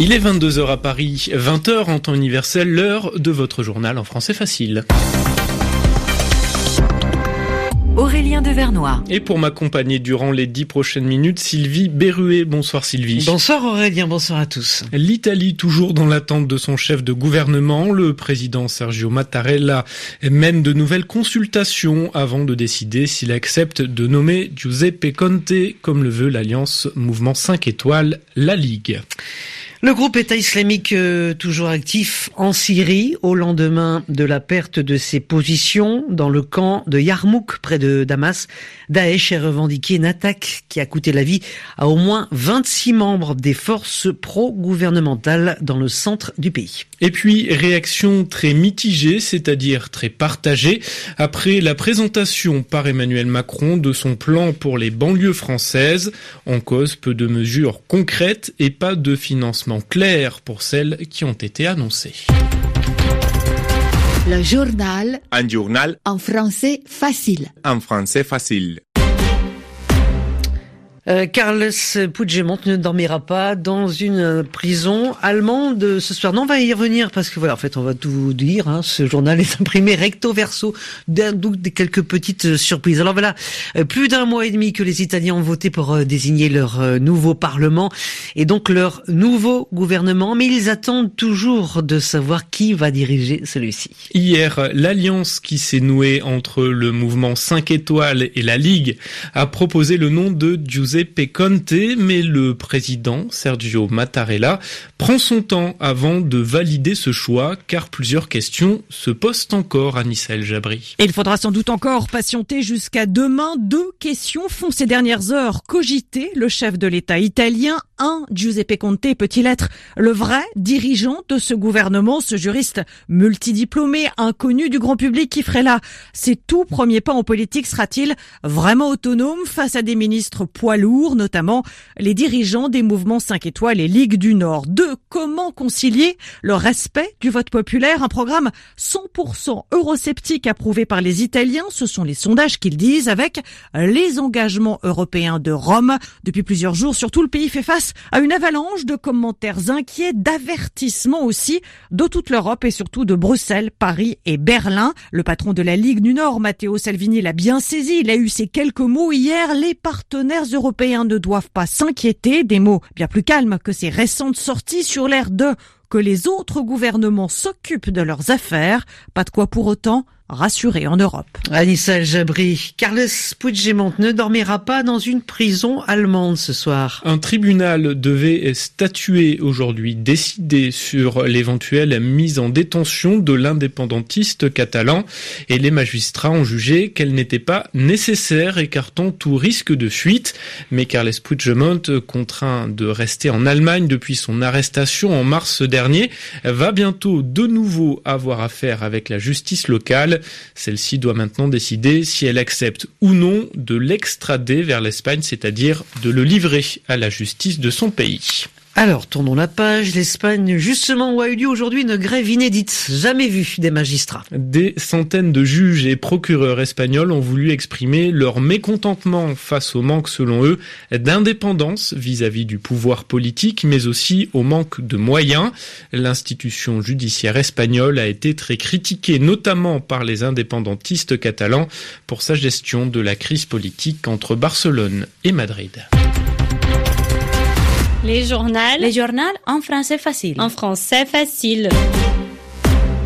Il est 22h à Paris, 20h en temps universel, l'heure de votre journal en français facile. Aurélien Devernois. Et pour m'accompagner durant les dix prochaines minutes, Sylvie Berruet. Bonsoir Sylvie. Bonsoir Aurélien, bonsoir à tous. L'Italie, toujours dans l'attente de son chef de gouvernement, le président Sergio Mattarella mène de nouvelles consultations avant de décider s'il accepte de nommer Giuseppe Conte, comme le veut l'Alliance Mouvement 5 étoiles, la Ligue. Le groupe État islamique euh, toujours actif en Syrie au lendemain de la perte de ses positions dans le camp de Yarmouk près de Damas. Daesh a revendiqué une attaque qui a coûté la vie à au moins 26 membres des forces pro-gouvernementales dans le centre du pays. Et puis, réaction très mitigée, c'est-à-dire très partagée, après la présentation par Emmanuel Macron de son plan pour les banlieues françaises. En cause, peu de mesures concrètes et pas de financement clair pour celles qui ont été annoncées. Le journal. Un journal. En français facile. En français facile. Euh, Carlos Puigdemont ne dormira pas dans une prison allemande ce soir. Non, on va y revenir parce que voilà, en fait, on va tout vous dire. Hein, ce journal est imprimé recto verso, d'où des quelques petites surprises. Alors voilà, euh, plus d'un mois et demi que les Italiens ont voté pour euh, désigner leur nouveau parlement et donc leur nouveau gouvernement, mais ils attendent toujours de savoir qui va diriger celui-ci. Hier, l'alliance qui s'est nouée entre le mouvement 5 étoiles et la Ligue a proposé le nom de Giuseppe Conte, mais le président Sergio Mattarella prend son temps avant de valider ce choix, car plusieurs questions se posent encore à Nissel Jabri. il faudra sans doute encore patienter jusqu'à demain. Deux questions font ces dernières heures cogiter le chef de l'État italien. Un, Giuseppe Conte peut-il être le vrai dirigeant de ce gouvernement, ce juriste multidiplômé, inconnu du grand public qui ferait là ses tout premiers pas en politique? Sera-t-il vraiment autonome face à des ministres poilus? Notamment les dirigeants des mouvements 5 étoiles et Ligue du Nord. Deux, comment concilier le respect du vote populaire, un programme 100% eurosceptique approuvé par les Italiens, ce sont les sondages qu'ils disent, avec les engagements européens de Rome. Depuis plusieurs jours, surtout le pays fait face à une avalanche de commentaires inquiets, d'avertissements aussi de toute l'Europe et surtout de Bruxelles, Paris et Berlin. Le patron de la Ligue du Nord, Matteo Salvini, l'a bien saisi. Il a eu ces quelques mots hier. Les partenaires européens Européens ne doivent pas s'inquiéter, des mots bien plus calmes que ces récentes sorties sur l'air de que les autres gouvernements s'occupent de leurs affaires, pas de quoi pour autant rassuré en Europe. Anissa Jabri, Carles Puigdemont ne dormira pas dans une prison allemande ce soir. Un tribunal devait statuer aujourd'hui, décider sur l'éventuelle mise en détention de l'indépendantiste catalan et les magistrats ont jugé qu'elle n'était pas nécessaire écartant tout risque de fuite. Mais Carles Puigdemont, contraint de rester en Allemagne depuis son arrestation en mars dernier, va bientôt de nouveau avoir affaire avec la justice locale. Celle-ci doit maintenant décider si elle accepte ou non de l'extrader vers l'Espagne, c'est-à-dire de le livrer à la justice de son pays. Alors, tournons la page. L'Espagne, justement, où a eu lieu aujourd'hui une grève inédite, jamais vue des magistrats. Des centaines de juges et procureurs espagnols ont voulu exprimer leur mécontentement face au manque, selon eux, d'indépendance vis-à-vis du pouvoir politique, mais aussi au manque de moyens. L'institution judiciaire espagnole a été très critiquée, notamment par les indépendantistes catalans, pour sa gestion de la crise politique entre Barcelone et Madrid. Les journaux. Les journaux en français facile. En français facile.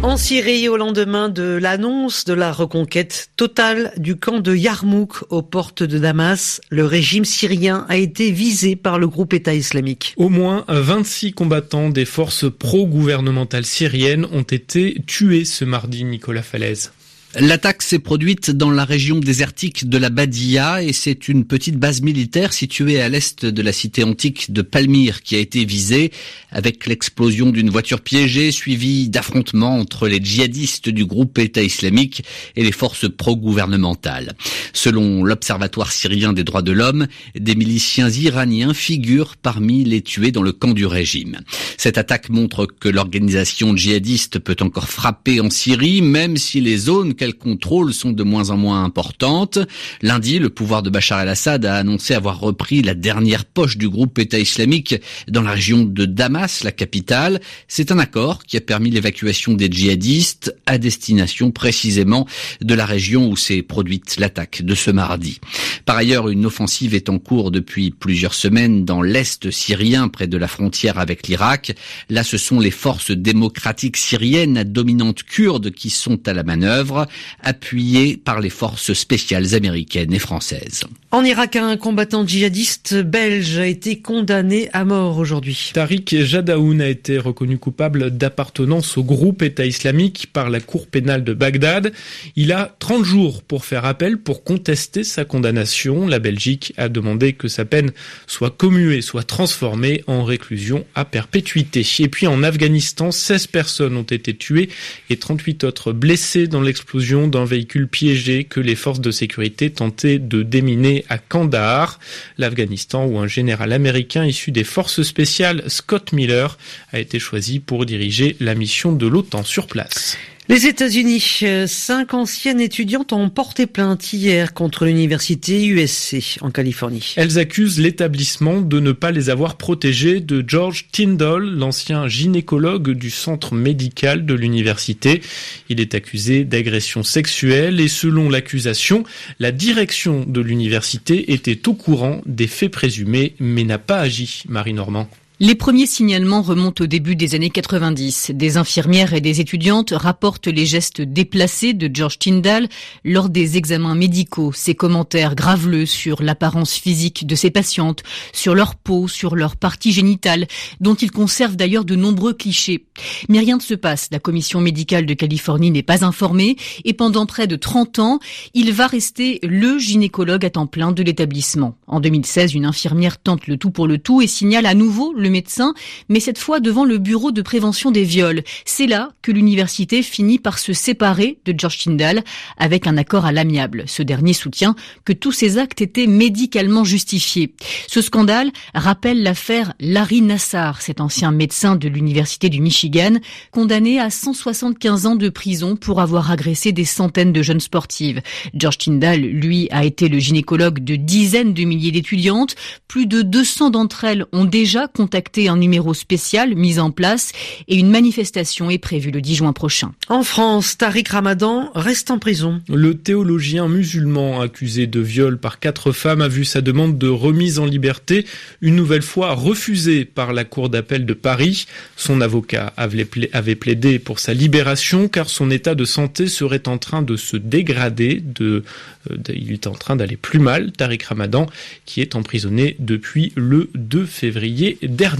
En Syrie, au lendemain de l'annonce de la reconquête totale du camp de Yarmouk aux portes de Damas, le régime syrien a été visé par le groupe État islamique. Au moins 26 combattants des forces pro-gouvernementales syriennes ont été tués ce mardi, Nicolas Falaise. L'attaque s'est produite dans la région désertique de la Badia et c'est une petite base militaire située à l'est de la cité antique de Palmyre qui a été visée avec l'explosion d'une voiture piégée suivie d'affrontements entre les djihadistes du groupe État islamique et les forces pro-gouvernementales. Selon l'Observatoire syrien des droits de l'homme, des miliciens iraniens figurent parmi les tués dans le camp du régime. Cette attaque montre que l'organisation djihadiste peut encore frapper en Syrie même si les zones qu'elle contrôle sont de moins en moins importantes. Lundi, le pouvoir de Bachar el-Assad a annoncé avoir repris la dernière poche du groupe État islamique dans la région de Damas, la capitale. C'est un accord qui a permis l'évacuation des djihadistes à destination précisément de la région où s'est produite l'attaque de ce mardi. Par ailleurs, une offensive est en cours depuis plusieurs semaines dans l'est syrien près de la frontière avec l'Irak. Là, ce sont les forces démocratiques syriennes à dominante kurde qui sont à la manœuvre, appuyées par les forces spéciales américaines et françaises. En Irak, un combattant djihadiste belge a été condamné à mort aujourd'hui. Tariq Jadaoun a été reconnu coupable d'appartenance au groupe État islamique par la cour pénale de Bagdad. Il a 30 jours pour faire appel pour contester sa condamnation. La Belgique a demandé que sa peine soit commuée, soit transformée en réclusion à perpétuité. Et puis en Afghanistan, 16 personnes ont été tuées et 38 autres blessées dans l'explosion d'un véhicule piégé que les forces de sécurité tentaient de déminer à Kandahar, l'Afghanistan où un général américain issu des forces spéciales, Scott Miller, a été choisi pour diriger la mission de l'OTAN sur place. Les États-Unis, cinq anciennes étudiantes ont porté plainte hier contre l'université USC en Californie. Elles accusent l'établissement de ne pas les avoir protégées de George Tyndall, l'ancien gynécologue du centre médical de l'université. Il est accusé d'agression sexuelle et selon l'accusation, la direction de l'université était au courant des faits présumés mais n'a pas agi. Marie Normand. Les premiers signalements remontent au début des années 90. Des infirmières et des étudiantes rapportent les gestes déplacés de George Tyndall lors des examens médicaux. Ses commentaires graveleux sur l'apparence physique de ses patientes, sur leur peau, sur leur partie génitale, dont il conserve d'ailleurs de nombreux clichés. Mais rien ne se passe. La commission médicale de Californie n'est pas informée et pendant près de 30 ans, il va rester le gynécologue à temps plein de l'établissement. En 2016, une infirmière tente le tout pour le tout et signale à nouveau médecin, mais cette fois devant le bureau de prévention des viols. C'est là que l'université finit par se séparer de George Tyndall avec un accord à l'amiable. Ce dernier soutient que tous ces actes étaient médicalement justifiés. Ce scandale rappelle l'affaire Larry Nassar, cet ancien médecin de l'université du Michigan, condamné à 175 ans de prison pour avoir agressé des centaines de jeunes sportives. George Tyndall, lui, a été le gynécologue de dizaines de milliers d'étudiantes. Plus de 200 d'entre elles ont déjà contacté un numéro spécial mis en place et une manifestation est prévue le 10 juin prochain. En France, Tariq Ramadan reste en prison. Le théologien musulman accusé de viol par quatre femmes a vu sa demande de remise en liberté une nouvelle fois refusée par la Cour d'appel de Paris. Son avocat avait plaidé pour sa libération car son état de santé serait en train de se dégrader. De, euh, il est en train d'aller plus mal. Tariq Ramadan qui est emprisonné depuis le 2 février dernier.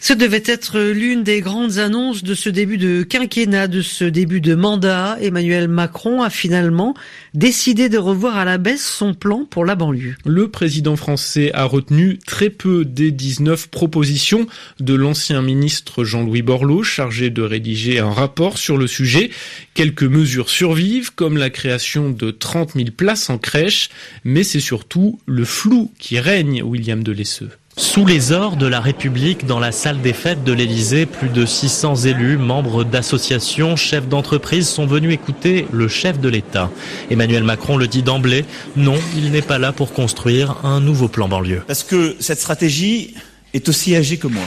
Ce devait être l'une des grandes annonces de ce début de quinquennat, de ce début de mandat. Emmanuel Macron a finalement décidé de revoir à la baisse son plan pour la banlieue. Le président français a retenu très peu des 19 propositions de l'ancien ministre Jean-Louis Borloo, chargé de rédiger un rapport sur le sujet. Quelques mesures survivent, comme la création de 30 000 places en crèche, mais c'est surtout le flou qui règne, William Delesseux. Sous les ors de la République, dans la salle des fêtes de l'Élysée, plus de 600 élus, membres d'associations, chefs d'entreprise sont venus écouter le chef de l'État. Emmanuel Macron le dit d'emblée, non, il n'est pas là pour construire un nouveau plan banlieue. Parce que cette stratégie est aussi âgée que moi.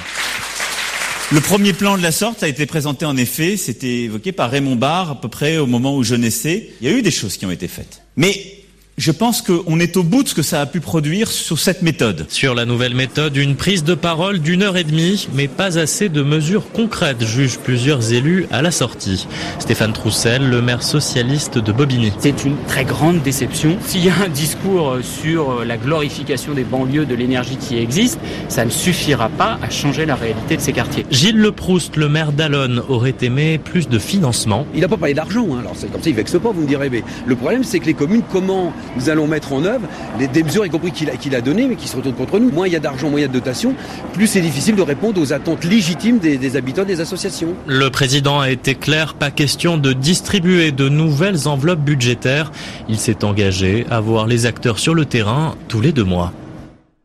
Le premier plan de la sorte a été présenté en effet, c'était évoqué par Raymond Barre à peu près au moment où je naissais. Il y a eu des choses qui ont été faites. Mais je pense qu'on est au bout de ce que ça a pu produire sur cette méthode. Sur la nouvelle méthode, une prise de parole d'une heure et demie, mais pas assez de mesures concrètes, jugent plusieurs élus à la sortie. Stéphane Troussel, le maire socialiste de Bobigny. C'est une très grande déception. S'il y a un discours sur la glorification des banlieues, de l'énergie qui existe, ça ne suffira pas à changer la réalité de ces quartiers. Gilles Leproust, le maire d'Alonne, aurait aimé plus de financement. Il n'a pas parlé d'argent, hein. alors c'est comme ça, il vexe pas, vous me direz. Mais le problème, c'est que les communes, comment nous allons mettre en œuvre les, des mesures, y compris qu'il a, données, mais qui se retournent contre nous. Moins il y a d'argent, moins il y a de dotation, plus c'est difficile de répondre aux attentes légitimes des, des habitants des associations. Le président a été clair, pas question de distribuer de nouvelles enveloppes budgétaires. Il s'est engagé à voir les acteurs sur le terrain tous les deux mois.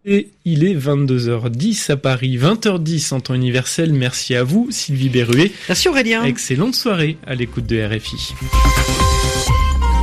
Et il est 22h10 à Paris, 20h10 en temps universel. Merci à vous, Sylvie Berruet. Merci Aurélien. Excellente soirée à l'écoute de RFI.